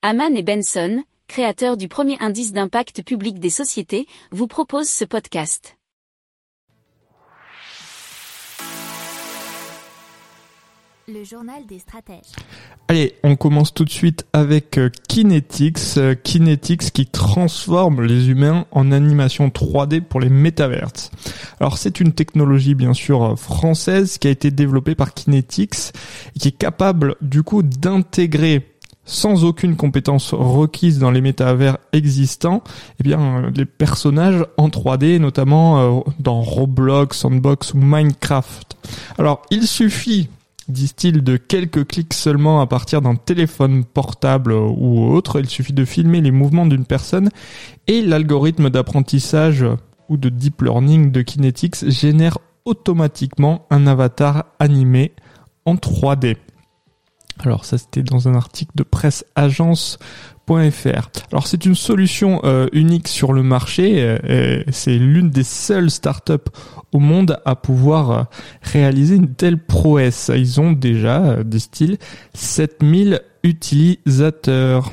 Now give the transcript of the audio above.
Haman et Benson, créateurs du premier indice d'impact public des sociétés, vous proposent ce podcast. Le journal des stratèges. Allez, on commence tout de suite avec euh, Kinetics, euh, Kinetics qui transforme les humains en animation 3D pour les métaverses. Alors c'est une technologie bien sûr euh, française qui a été développée par Kinetics et qui est capable du coup d'intégrer sans aucune compétence requise dans les métavers existants, eh bien les personnages en 3D, notamment dans Roblox, Sandbox ou Minecraft. Alors il suffit disent-ils, de quelques clics seulement à partir d'un téléphone portable ou autre. Il suffit de filmer les mouvements d'une personne et l'algorithme d'apprentissage ou de deep learning de Kinetics génère automatiquement un avatar animé en 3D. Alors ça c'était dans un article de presse agence alors c'est une solution euh, unique sur le marché. Euh, c'est l'une des seules startups au monde à pouvoir euh, réaliser une telle prouesse. Ils ont déjà, disent-ils, 7000 utilisateurs.